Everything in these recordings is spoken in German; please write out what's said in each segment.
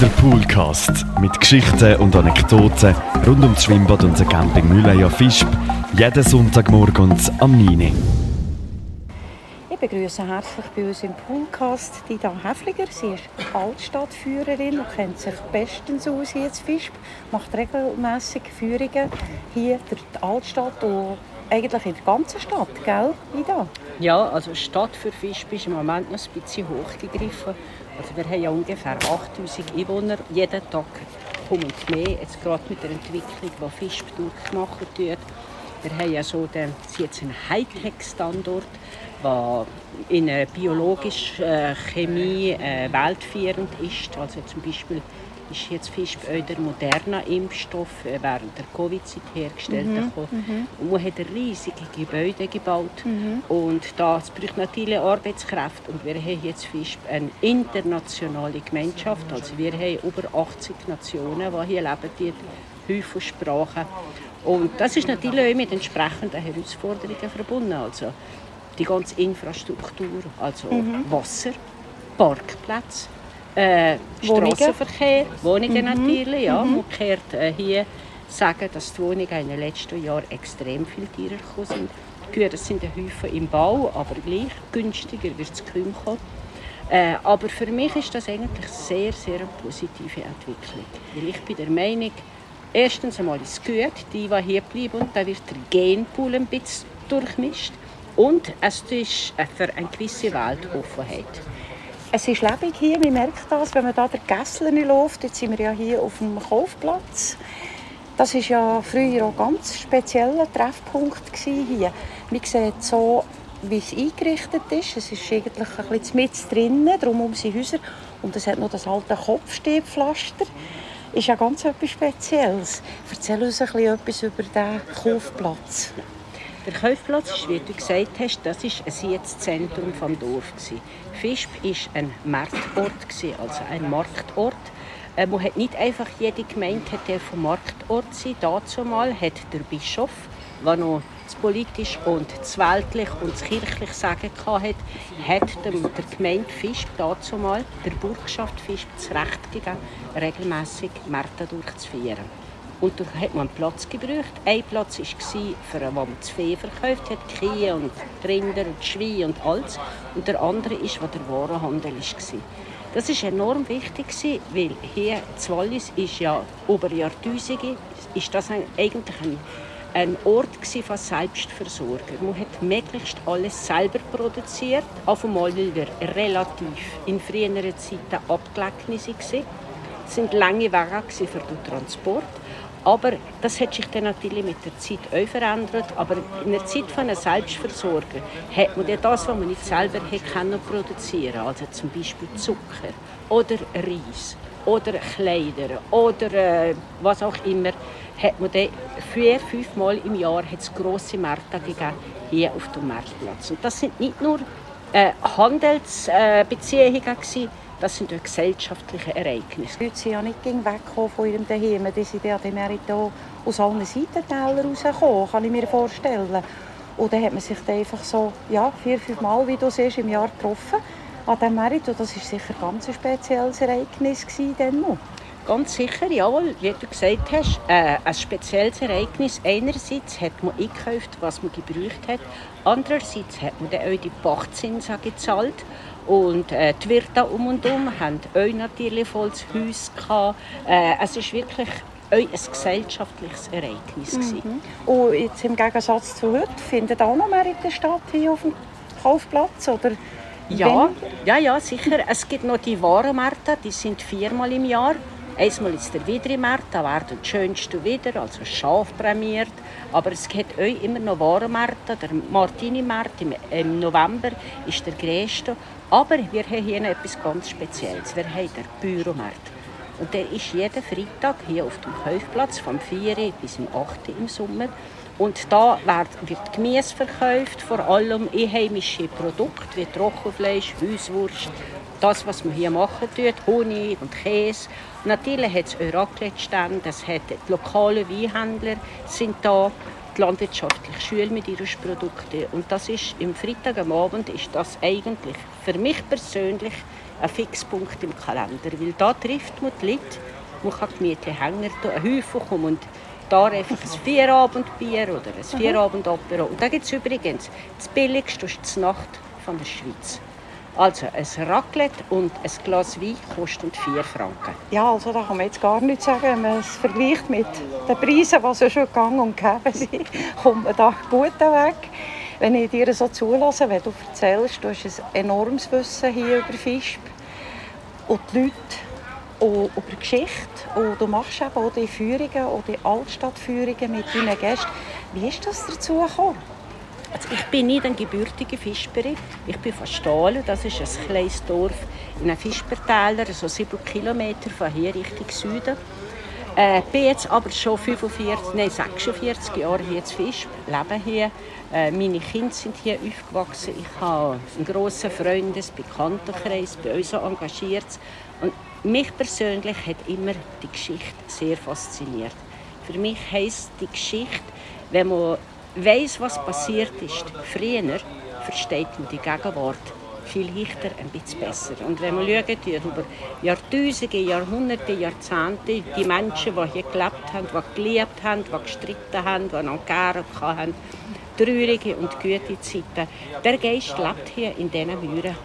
Der Poolcast mit Geschichten und Anekdoten rund ums Schwimmbad und den Camping Mühleia Fischb. Jeden Sonntagmorgen am 9. Ich begrüße herzlich bei uns im Poolcast Dida Häfliger. Sie ist Altstadtführerin und kennt sich bestens aus hier in Fischb. Macht regelmäßig Führungen hier durch die Altstadt und eigentlich in der ganzen Stadt, gell, Ida? Ja, also Stadt für Fischb ist im Moment noch ein bisschen hochgegriffen. Also wir haben ja ungefähr 8000 Einwohner. Jeden Tag kommt mehr, jetzt gerade mit der Entwicklung, die Fischb durchgemacht wird. Wir haben ja so den, jetzt einen Hightech-Standort, der in der biologischen äh, Chemie äh, weltführend ist. Also zum Beispiel ist jetzt auch der moderne Impfstoff äh, während der Covid-Zeit hergestellt. Mhm. Mhm. Und man hat riesige Gebäude gebaut. Mhm. Und das braucht natürlich Arbeitskräfte. Und wir haben jetzt Fischb eine internationale Gemeinschaft. Also wir haben über 80 Nationen, die hier leben, die Häufen Sprachen. Und das ist natürlich auch mit entsprechenden Herausforderungen verbunden. Also die ganze Infrastruktur, also mhm. Wasser, Parkplätze, äh, Straßenverkehr, Wohnungen mhm. natürlich. Ja. Mhm. Man kehrt äh, hier sagen, dass die Wohnungen in den letzten Jahren extrem viel teurer gekommen sind. Gut, das sind Häufen im Bau, aber gleich günstiger wird es kaum kommen. Äh, aber für mich ist das eigentlich sehr, sehr eine positive Entwicklung. Weil ich bin der Meinung, erstens einmal ist es gut, die, die hier bleiben, und dann wird der Genpool ein bisschen durchmischt. Und es ist für eine gewisse Weltoffenheit. Es ist lebendig hier, man merkt das, wenn man da der Gässler läuft. Jetzt sind wir ja hier auf dem Kaufplatz. Das war ja früher auch ein ganz spezieller Treffpunkt hier. Man sieht so, wie es eingerichtet ist. Es ist eigentlich ein bisschen mit drinnen, darum sind Häuser. Und es hat noch das alte Kopfstehpflaster. Ist ja ganz etwas Spezielles. Erzähl uns ein bisschen etwas über diesen Kaufplatz. Der Kaufplatz ist, wie du gesagt hast, das ist ein Zentrum des Dorfes. Fischb war ein Marktort, also ein Marktort. Äh, man hat nicht einfach jede Gemeinde hat vom Marktort sein. Dazu mal hat der Bischof, der noch das politisch und das weltlich und das kirchlich Sagen hatte, hat der, der Gemeinde Fischb dazu mal der Burgschaft Fischb das Recht gegeben, regelmäßig Märkte durchzuführen. Und da hat man einen Platz gebraucht. Ein Platz war, für wo man das Vieh verkauft hat, Kühe und Rinder und Schweine und alles. Und der andere ist, wo der Warenhandel war. Das war enorm wichtig, weil hier in Wallis ist ja über Jahrtausende ist das eigentlich ein, ein Ort von Selbstversorger. Man hat möglichst alles selber produziert. Auf einmal, wir relativ in früheren Zeiten abgelegen. Es waren lange Wege für den Transport. Aber das hat sich dann natürlich mit der Zeit auch verändert. Aber in der Zeit von einem Selbstversorger hat man das, was man nicht selber hätte produzieren also zum Beispiel Zucker oder Reis oder Kleider oder äh, was auch immer, hat man dann vier, fünf Mal im Jahr hat's grosse Märkte gegeben, hier auf dem Marktplatz. Und das sind nicht nur äh, Handelsbeziehungen, äh, das sind gesellschaftliche Ereignisse. Die Leute sind ja nicht weggekommen von ihrem Daheim. Die sind ja dann aus allen Seitentälern rausgekommen, kann ich mir vorstellen. Und dann hat man sich dann einfach so ja, vier, fünf Mal, wie du siehst, im Jahr getroffen an diesem Merit. Und das war sicher ein ganz spezielles Ereignis dann noch. Ganz sicher, ja, wie du gesagt hast, äh, ein spezielles Ereignis. Einerseits hat man eingekauft, was man gebraucht hat. Andererseits hat man dann auch die Pachtzinsen gezahlt. Und äh, die Wirte um und um hatten auch natürlich volles Haus. Gehabt. Äh, es ist wirklich ein gesellschaftliches Ereignis. Mhm. Und jetzt im Gegensatz zu heute, findet auch noch mehr in der Stadt hier auf dem Kaufplatz? Oder ja, ja, ja, sicher. Es gibt noch die Warenmärkte, die sind viermal im Jahr. Einmal ist der Widrimarkt, da werden die schönsten wieder, also Schaf prämiert. Aber es gibt auch immer noch Warenmärkte. Der Martini-Markt im, im, November ist der größte. Aber wir haben hier noch etwas ganz Spezielles. Wir haben den Büromarkt. Und der ist jeden Freitag hier auf dem Kaufplatz vom 4 bis zum 8 im Sommer. Und da wird Gemüse verkauft, vor allem einheimische Produkte wie Trockenfleisch, Hauswurst, das, was man hier machen tut, Honig und Käse. Natürlich hat es Raclette-Stände, es hat die lokalen Weinhändler sind da, die landwirtschaftliche Schule mit ihren Produkten. Und das ist im Freitag am Abend ist das eigentlich für mich persönlich ein Fixpunkt im Kalender, weil da trifft man die Leute, man kann gemütlich hängen, ein Häufchen kommen und da einfach ein Vierabendbier oder ein Vierabendopera. Und da gibt es übrigens das billigste ist die Nacht von der Schweiz. Also ein Raclette und ein Glas Wein kostet 4 Franken. Ja, also da kann man jetzt gar nichts sagen. Wenn man es vergleicht mit den Preisen, die schon gegangen und gegeben sind, kommt man da gut weg. Wenn ich dir so zulasse, wenn du erzählst, du hast ein enormes Wissen hier über Fisch und die Leute und über Geschichte und du machst eben auch die Führungen, auch die Altstadtführungen mit deinen Gästen. Wie ist das dazu gekommen? Also ich bin nicht ein gebürtiger Fischberit. Ich bin von Stahlen. Das ist ein kleines Dorf in einem Fischbertäler, so sieben Kilometer von hier Richtung Süden. Äh, bin jetzt aber schon 45, nein, 46 Jahre hier in Fisch, lebe hier. Äh, meine Kinder sind hier aufgewachsen. Ich habe einen grossen Freundes-, Bekanntenkreis, bei uns engagiert. Und mich persönlich hat immer die Geschichte sehr fasziniert. Für mich heisst die Geschichte, wenn man weiß, was passiert ist, früher versteht man die Gegenwart viel leichter, ein bisschen besser. Und wenn man schaut, über Jahrtausende, Jahrhunderte, Jahrzehnte, die Menschen, die hier gelebt haben, die geliebt haben, die gestritten haben, die noch hatten, traurige und gute Zeiten. Der Geist lebt hier in diesen Mühren.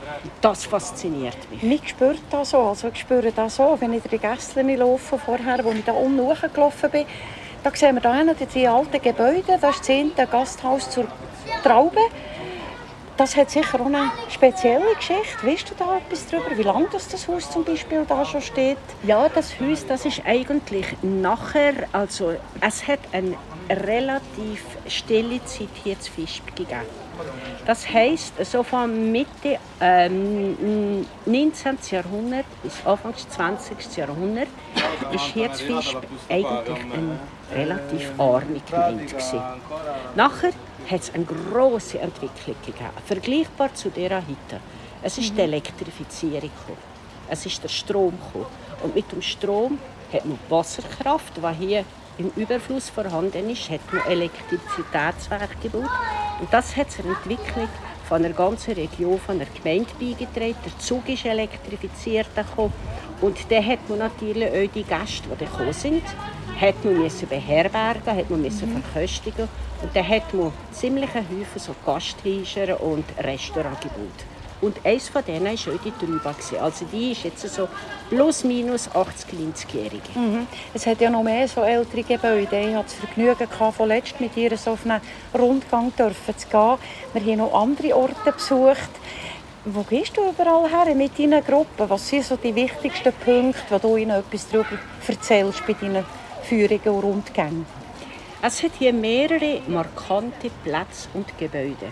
Das fasziniert mich. Mich spürt das so. Also ich spüre das so, wenn ich durch die Gässchen laufe vorher, wo ich da unten hochgelaufen bin. Da sehen wir da die alten Gebäude. Das ist das 10. Gasthaus zur Traube. Das hat sicher auch eine spezielle Geschichte. Weißt du da etwas darüber, wie lange das, Haus zum Beispiel da schon steht? Ja, das Haus, das ist eigentlich nachher, also es hat eine relativ stille Zeit hier zu Fisch gegeben. Das heisst, so von Mitte ähm, 19. Jahrhundert bis Anfang des 20. Jahrhundert ist hier zu Fisch eigentlich eine relativ arme Gemeinde. Nachher hat es eine große Entwicklung gegeben, vergleichbar zu der heute. Es ist die Elektrifizierung gekommen. Es ist der Strom gekommen. Und mit dem Strom hat man Wasserkraft, die hier im Überfluss vorhanden ist, hat man Elektrizitätswerke gebaut. Und das hat zur Entwicklung von der ganzen Region, von der Gemeinde beigetragen. Der Zug ist elektrifiziert gekommen. Und dann hat man natürlich auch die Gäste, die gekommen sind, hat man müssen beherbergen, hat man müssen mhm. verköstigen. Und dann hat man ziemlich Häufen so Gasthäuser und Restaurants gebaut. Und eines von denen war auch die Trüba. Also die ist jetzt so plus minus 80, 90-jährige. Mhm. Es hat ja noch mehr so ältere Gebäude. Ich hatte das Vergnügen, von letzt mit ihr so auf einen Rundgang dürfen zu gehen. Wir haben noch andere Orte besucht. Wo gehst du überall her mit deinen Gruppen? Was sind so die wichtigsten Punkte, wo du ihnen etwas darüber erzählst bei deinen Führungen und Rundgängen? Es hat hier mehrere markante Plätze und Gebäude,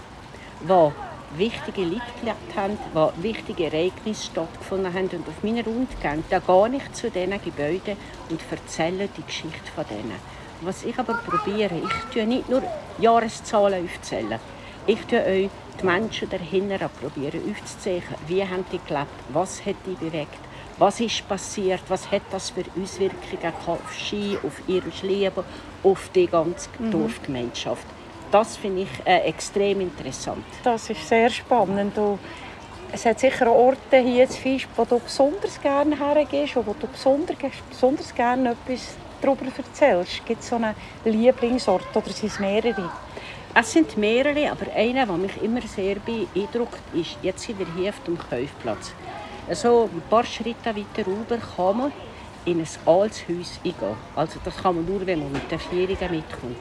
die wichtige Leute gelebt haben, wo wichtige Ereignisse stattgefunden haben. Und auf meinen Rundgängen da gehe ich zu diesen Gebäuden und erzähle die Geschichte von denen. Was ich aber probiere, ich tue nicht nur Jahreszahlen aufzählen. Ich tue euch die Menschen dahinter probieren aufzuzeichnen, wie haben die gelebt, was hat die bewegt, was ist passiert, was hat das für Auswirkungen auf Ski, auf ihr Leben, auf die ganze mhm. Das finde ich äh, extrem interessant. Das ist sehr spannend. Und es hat sicher Orte hier in Fisch, wo du besonders gerne hergehst und wo du besonders, besonders gerne etwas darüber erzählst. Gibt es so einen Lieblingsort oder sind es mehrere? Es sind mehrere, aber einer, der mich immer sehr beeindruckt, ist, jetzt sind wir hier auf dem Kaufplatz. Also ein paar Schritte weiter rüber kann man in ein altes Haus eingehen. Also das kann man nur, wenn man mit den Vierungen mitkommt.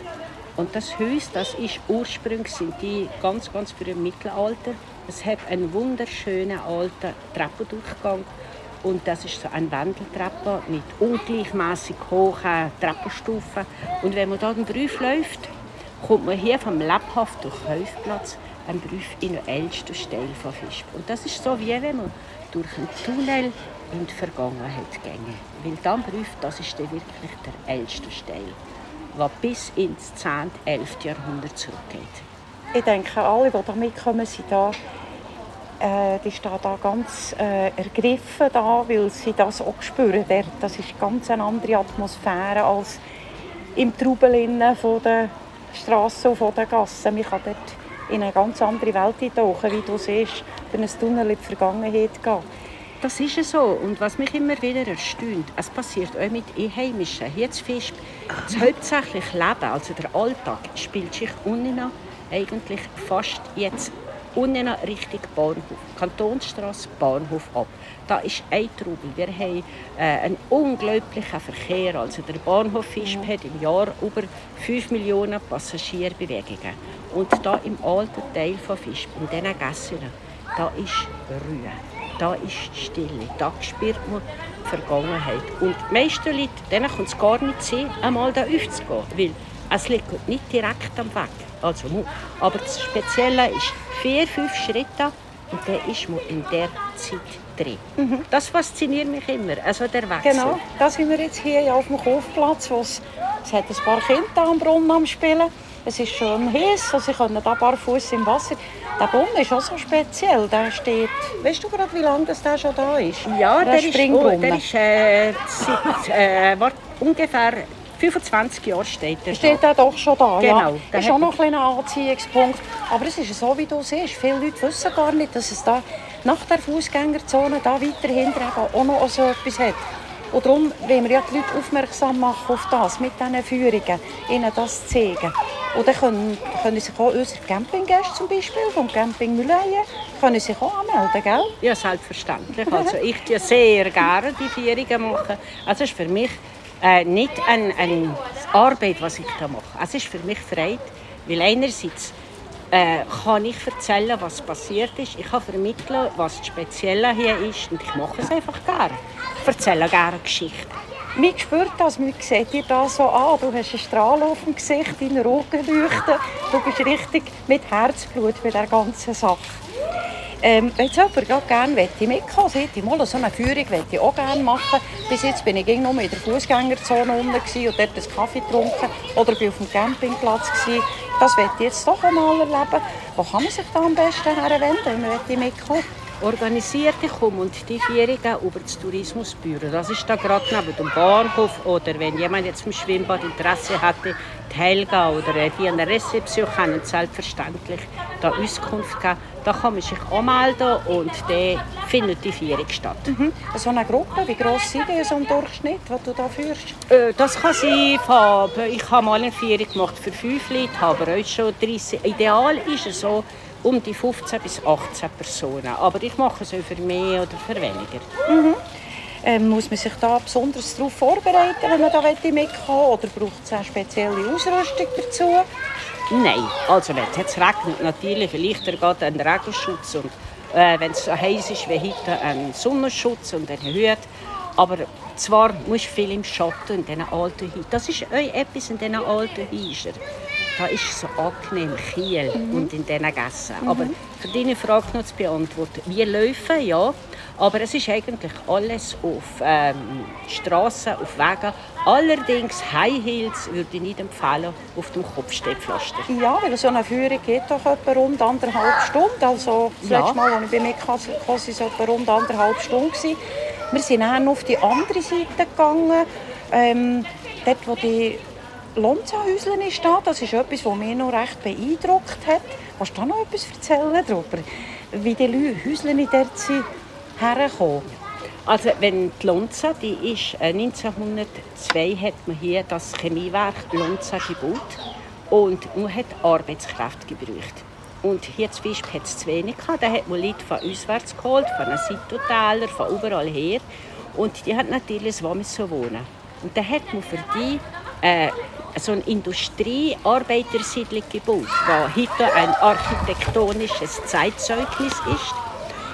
Und das Haus, das ist ursprünglich sind die ganz, ganz früh im Mittelalter. Es hat einen wunderschönen alten Treppendurchgang und das ist so ein Wendeltreppe mit ungleichmäßig hohen Treppenstufen. Und wenn man da den Brief läuft, kommt man hier vom lebhaft durch Häufplatz ein Brief in den ältesten Stelle von Fisch. Und das ist so, wie wenn man durch einen Tunnel in die Vergangenheit ginge. Weil dann Brief, das ist dann wirklich der älteste Steil was bis ins 10. 11. Jahrhundert zurückgeht. Ich denke, alle, die da mitkommen, sind da, äh, die stehen da ganz äh, ergriffen, da, weil sie das auch spüren. Das ist ganz eine andere Atmosphäre als im Trubel von der Straße und den Gassen. Man kann dort in eine ganz andere Welt eintauchen, wie du siehst, durch ein Tunnel in die Vergangenheit gehen. Das ist so. Und was mich immer wieder erstaunt, es passiert auch mit Einheimischen. Hier zu Fisch, das hauptsächliche Leben, also der Alltag, spielt sich unten eigentlich fast jetzt unten Richtung Bahnhof. Kantonsstraße, Bahnhof ab. Da ist ein Trubel. Wir haben äh, einen unglaublichen Verkehr. Also der Bahnhof Fischb hat im Jahr über 5 Millionen Passagierbewegungen. Und da im alten Teil von Fischb, in diesen Gassen, da ist Ruhe. Da ist Stille. Da spürt man die Vergangenheit. Und die meisten Leute, denen kommt es gar nicht sehen, einmal da aufzugehen. Weil es liegt nicht direkt am Weg. Also, aber das Spezielle ist vier, fünf Schritte und dann ist man in der Zeit drin. Mhm. Das fasziniert mich immer, also der Wechsel. Genau, da sind wir jetzt hier auf dem Hofplatz, wo es, es hat ein paar Kinder am Brunnen am Spielen. Es ist schon heiß, also sie können da barfuß im Wasser. Der Brunnen ist auch so speziell. Der steht, weißt du gerade, wie lange das der schon da ist? Ja, der, der ist, oh, der ist äh, seit, äh, ungefähr 25 Jahre steht er Steht er doch schon da, genau, ja. Das ist auch noch ein Anziehungspunkt. Aber es ist so, wie du siehst. Viele Leute wissen gar nicht, dass es da nach der Fußgängerzone da weiter hinten auch noch so etwas hat. Und darum wollen wir ja die Leute aufmerksam machen auf das, mit diesen Führungen, ihnen das zeigen. Und dann können, können sich auch unsere Campinggäste zum Beispiel vom Camping Mühleien können sich auch anmelden, gell? Ja, selbstverständlich. Also ich tue sehr gerne die Führungen machen. Also ist für mich äh, nicht eine, eine Arbeit, was ich da mache. Es ist für mich Freude, weil einerseits äh, kann ich erzählen, was passiert ist. Ich kann vermitteln, was das Spezielle hier ist und ich mache es einfach gerne. Erzähle gerne Geschichten. Man spürt das, man sieht dir das so an. Du hast einen Strahl auf dem Gesicht, deine Augen leuchten. Du bist richtig mit Herzblut bei der ganzen Sache. Ähm, wenn jemand gerade gerne mitkommen möchte, ich mal so eine Führung ich auch gerne machen. Bis jetzt bin ich nur in der Fußgängerzone unten und dort einen Kaffee getrunken oder bin auf dem Campingplatz. Gewesen. Das möchte ich jetzt doch einmal erleben. Wo kann man sich da am besten herwenden, wenn man mitkommen organisierte Komm- und die Führungen über das Tourismusbüro. Das ist da gerade neben dem Bahnhof oder wenn jemand jetzt im Schwimmbad Interesse hatte, die Helga oder die an der Rezeption können selbstverständlich da Auskunft geben. Da kann man sich anmelden und dann findet die Führung statt. Mhm. So eine Gruppe, wie gross sind die so im Durchschnitt, die du da führst? Äh, das kann sein, von, ich habe mal eine Führung gemacht für fünf Leute, aber heute schon 30. Ideal ist es so, um die 15 bis 18 Personen. Aber ich mache es auch für mehr oder für weniger. Mhm. Ähm, muss man sich da besonders darauf vorbereiten, wenn man da mitkommen Oder braucht es eine spezielle Ausrüstung dazu? Nein, also wenn es jetzt regnet, natürlich vielleicht geht ein Regenschutz und äh, wenn es so heiß ist wie heute, ein Sonnenschutz und ein Hut. Aber zwar musst du viel im Schatten in diesen alten Häusern. Das ist etwas in diesen alten Häusern da ist es so angenehm, Kiel mhm. und in diesen Gassen. Mhm. Aber für deine Frage noch zu beantworten, wir laufen, ja, aber es ist eigentlich alles auf ähm, Straßen, auf Wegen. Allerdings High Heels würde ich nicht empfehlen auf dem Kopfstehpflaster. Ja, weil so eine Führung geht doch etwa rund anderthalb Stunden. Also das ja. letzte Mal, als ich bei mir kam, war es etwa rund anderthalb Stunden. Wir sind dann auf die andere Seite gegangen, ähm, dort, wo die Lonza-Häuschen ist da. Das ist etwas, was mich noch recht beeindruckt hat. Kannst du da noch etwas erzählen darüber? Wie die Häuschen dort sind hergekommen? Also wenn die Lonza, die ist, äh, 1902 hat man hier das Chemiewerk Lonza gebaut und man hat Arbeitskräfte gebraucht. Und hier zum Beispiel hat es zu wenig gehabt. Da hat man Leute von auswärts geholt, von den Sitotäler, von überall her. Und die hat natürlich so wohnen. Und dann hat man für die äh, so eine Industriearbeitersiedlung gebaut, die heute ein architektonisches Zeitzeugnis ist.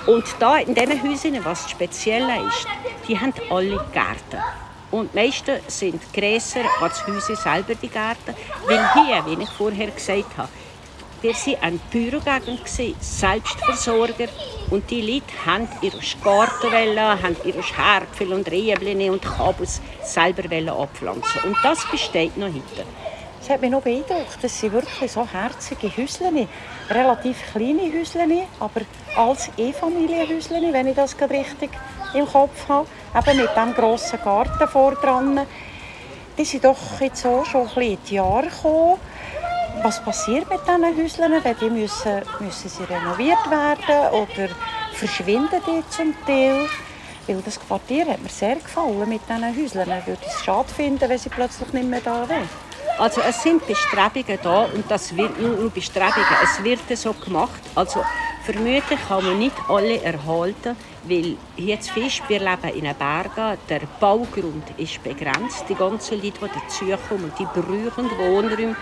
Und da in diesen Häusern, was speziell ist, die haben alle Gärten. Und die meisten sind grösser als die Häuser selber, die Gärten. Weil hier, wie ich vorher gesagt habe, wir waren ein Bürogegend, Selbstversorger. Und die Leute haben ihre Garten, haben ihre Härpfel und Rehblin und Kabus selber abpflanzen. Und das besteht noch heute. Das hat mich noch beeindruckt. Das sind wirklich so herzige Häuschen. Relativ kleine Häuschen, aber als E-Familienhäuschen, wenn ich das richtig im Kopf habe. Eben mit diesem grossen Garten vor dran. Die sind doch jetzt auch schon ein bisschen in die Jahre gekommen. Was passiert mit diesen Häuschen? Wenn die müssen, müssen sie renoviert werden oder verschwinden die zum Teil? Weil das Quartier hat mir sehr gefallen mit diesen Häuslern. Ich würde es schade finden, wenn sie plötzlich nicht mehr da wären. Also es sind Bestrebungen da und das wird nur Bestrebungen. Es wird so gemacht. Also vermutlich kann man nicht alle erhalten, weil hier in Fisch, wir leben in einem Bergen, der Baugrund ist begrenzt. Die ganzen Leute, die dazukommen, die brauchen Wohnräume.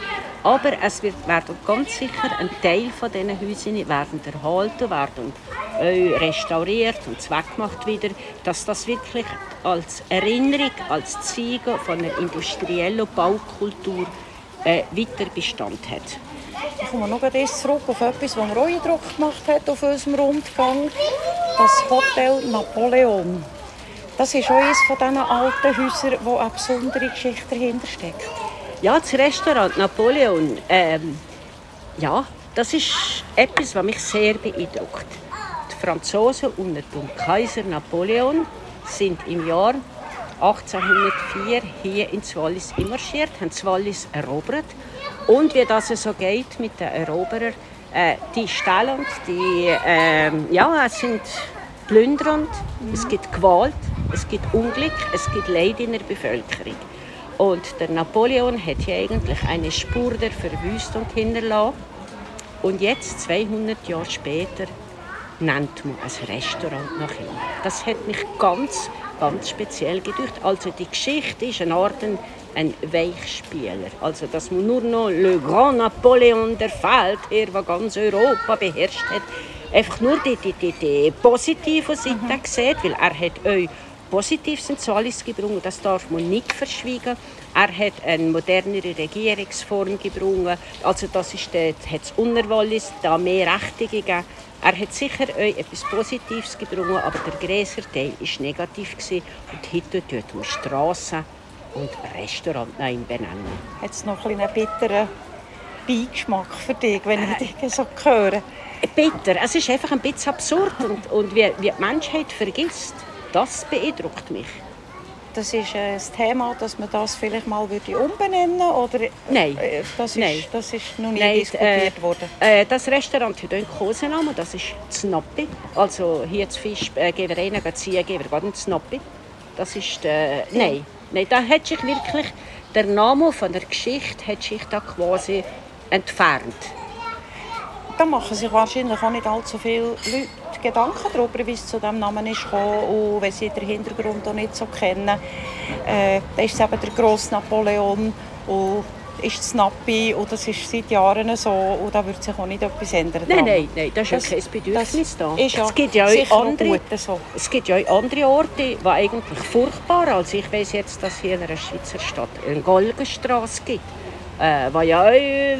Aber es wird, werden ganz sicher ein Teil von diesen Häusern werden erhalten, werden restauriert und zweckgemacht wieder, dass das wirklich als Erinnerung, als Zeichen von einer industriellen Baukultur äh, weiter Bestand hat. Ich komme noch zurück auf etwas, was mir auch Eindruck gemacht hat auf unserem Rundgang. Das Hotel Napoleon. Das ist auch eines von diesen alten Häusern, wo eine besondere Geschichte dahinter steckt. Ja, das Restaurant Napoleon, ähm, ja, das ist etwas, was mich sehr beeindruckt. Die Franzosen unter dem Kaiser Napoleon sind im Jahr 1804 hier in Wallis immarschiert, haben Wallis erobert. Und wie das so geht mit den Eroberern, äh, die stellen die, äh, ja, es sind plündernd, mhm. es gibt Gewalt, es gibt Unglück, es gibt Leid in der Bevölkerung. Und der Napoleon hat hier eigentlich eine Spur der Verwüstung hinterlassen. Und jetzt, 200 Jahre später, nennt man ein Restaurant nach ihm. Das hat mich ganz, ganz speziell gedacht. Also die Geschichte ist eine Art ein Weichspieler. Also dass man nur noch Le Grand Napoleon der Feldherr, der ganz Europa beherrscht hat, einfach nur die, die, die, die positive Seite mhm. sieht, weil er hat euch Positives ins Wallis gebracht, das darf man nicht verschwiegen. Er hat eine modernere Regierungsform gebracht, also das ist der, hat das Unterwallis da mehr Rechte gegeben. Er hat sicher euch etwas Positives gebracht, aber der größere Teil war negativ gewesen. und heute tut man Straßen und Restaurant ihm benennen. Hat es noch einen bitteren Beigeschmack für dich, wenn ich dich so höre? Bitter, es ist einfach ein bisschen absurd und, und wie, wie die Menschheit vergisst das beeindruckt mich. Das ist äh, ein Thema, dass man das vielleicht mal würde umbenennen oder Nein. Äh, das, ist, Nein. das ist noch nie Nein, diskutiert äh, worden. Äh, das Restaurant hat einen Kosenamen, das ist Znoppi. Also hier zu Fisch äh, geben wir einen ziehen, geben wir Znoppi. Das ist der, Nein, Nein, da hat sich wirklich der Name von der Geschichte hat sich da quasi entfernt. Da machen sich wahrscheinlich auch nicht allzu viele Leute Gedanken darüber, wie es zu diesem Namen ist und wenn sie den Hintergrund auch nicht so kennen. Äh, da ist eben der grosse Napoleon und ist das Nappi und das ist seit Jahren so und da wird sich auch nicht etwas ändern. Nein, nein, nein, das ist das, ja kein Bedürfnis da. Ist ja es gibt ja auch andere, so. es gibt ja auch andere Orte, die eigentlich furchtbar Also ich weiß jetzt, dass hier in einer Schweizer Stadt eine Golgenstraße gibt, äh, was ja auch äh,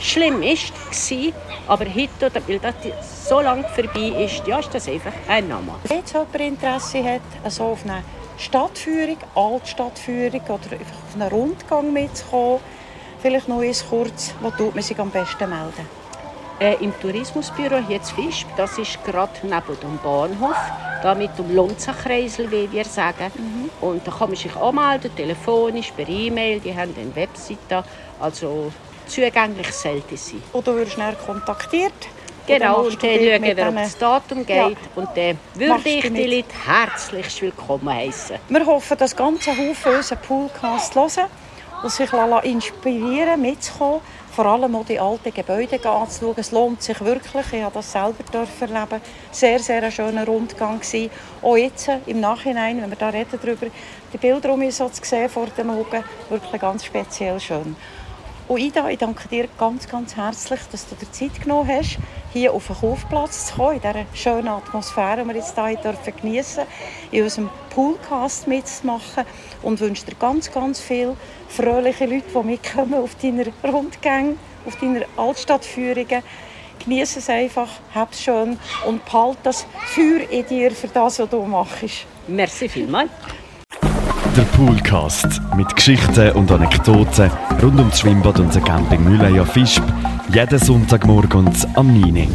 schlimm ist, war, aber heute, weil das so lange vorbei ist, ja, ist das einfach ein Name. Wenn jetzt jemand Interesse hat, also auf eine Stadtführung, Altstadtführung oder einfach auf einen Rundgang mitzukommen, vielleicht noch eins kurz, wo tut man sich am besten melden? Äh, Im Tourismusbüro hier zu Fisch, das ist gerade neben dem Bahnhof, da mit dem Lonzenkreisel, wie wir sagen. Mhm. Und da kann man sich anmelden, telefonisch, per E-Mail, die haben eine Webseite. Also zugänglich sollte sein. Oder wirst schnell kontaktiert. Genau, und dann schauen wir, ob das Datum geht. Ja. Und dann würde ich die Leute herzlich willkommen heißen. Wir hoffen, dass ganze Haufen unseren Poolcast hören und sich inspirieren mitzukommen. Vor allem auch die alten Gebäude anzuschauen. Es lohnt sich wirklich. Ich habe das selber erleben. Sehr, sehr ein schöner Rundgang. Auch jetzt im Nachhinein, wenn wir da reden darüber, die Bilder um mich so zu sehen vor den Augen, wirklich ganz speziell schön. Und Ida, ich danke dir ganz, ganz herzlich, dass du dir Zeit genommen hast, hier auf den Kaufplatz zu kommen, in dieser schönen Atmosphäre, die wir jetzt hier dürfen geniessen in unserem Poolcast mitzumachen und wünsche dir ganz, ganz viele fröhliche Leute, die mitkommen auf deiner Rundgänge, auf deiner Altstadtführungen. Genieße es einfach, hab es schön und behalte das Feuer in dir für das, was du machst. Merci vielmals. Der Poolcast mit Geschichten und Anekdoten rund ums Schwimmbad und den Camping Mühleier Fischb. Jeden Sonntagmorgen am 9.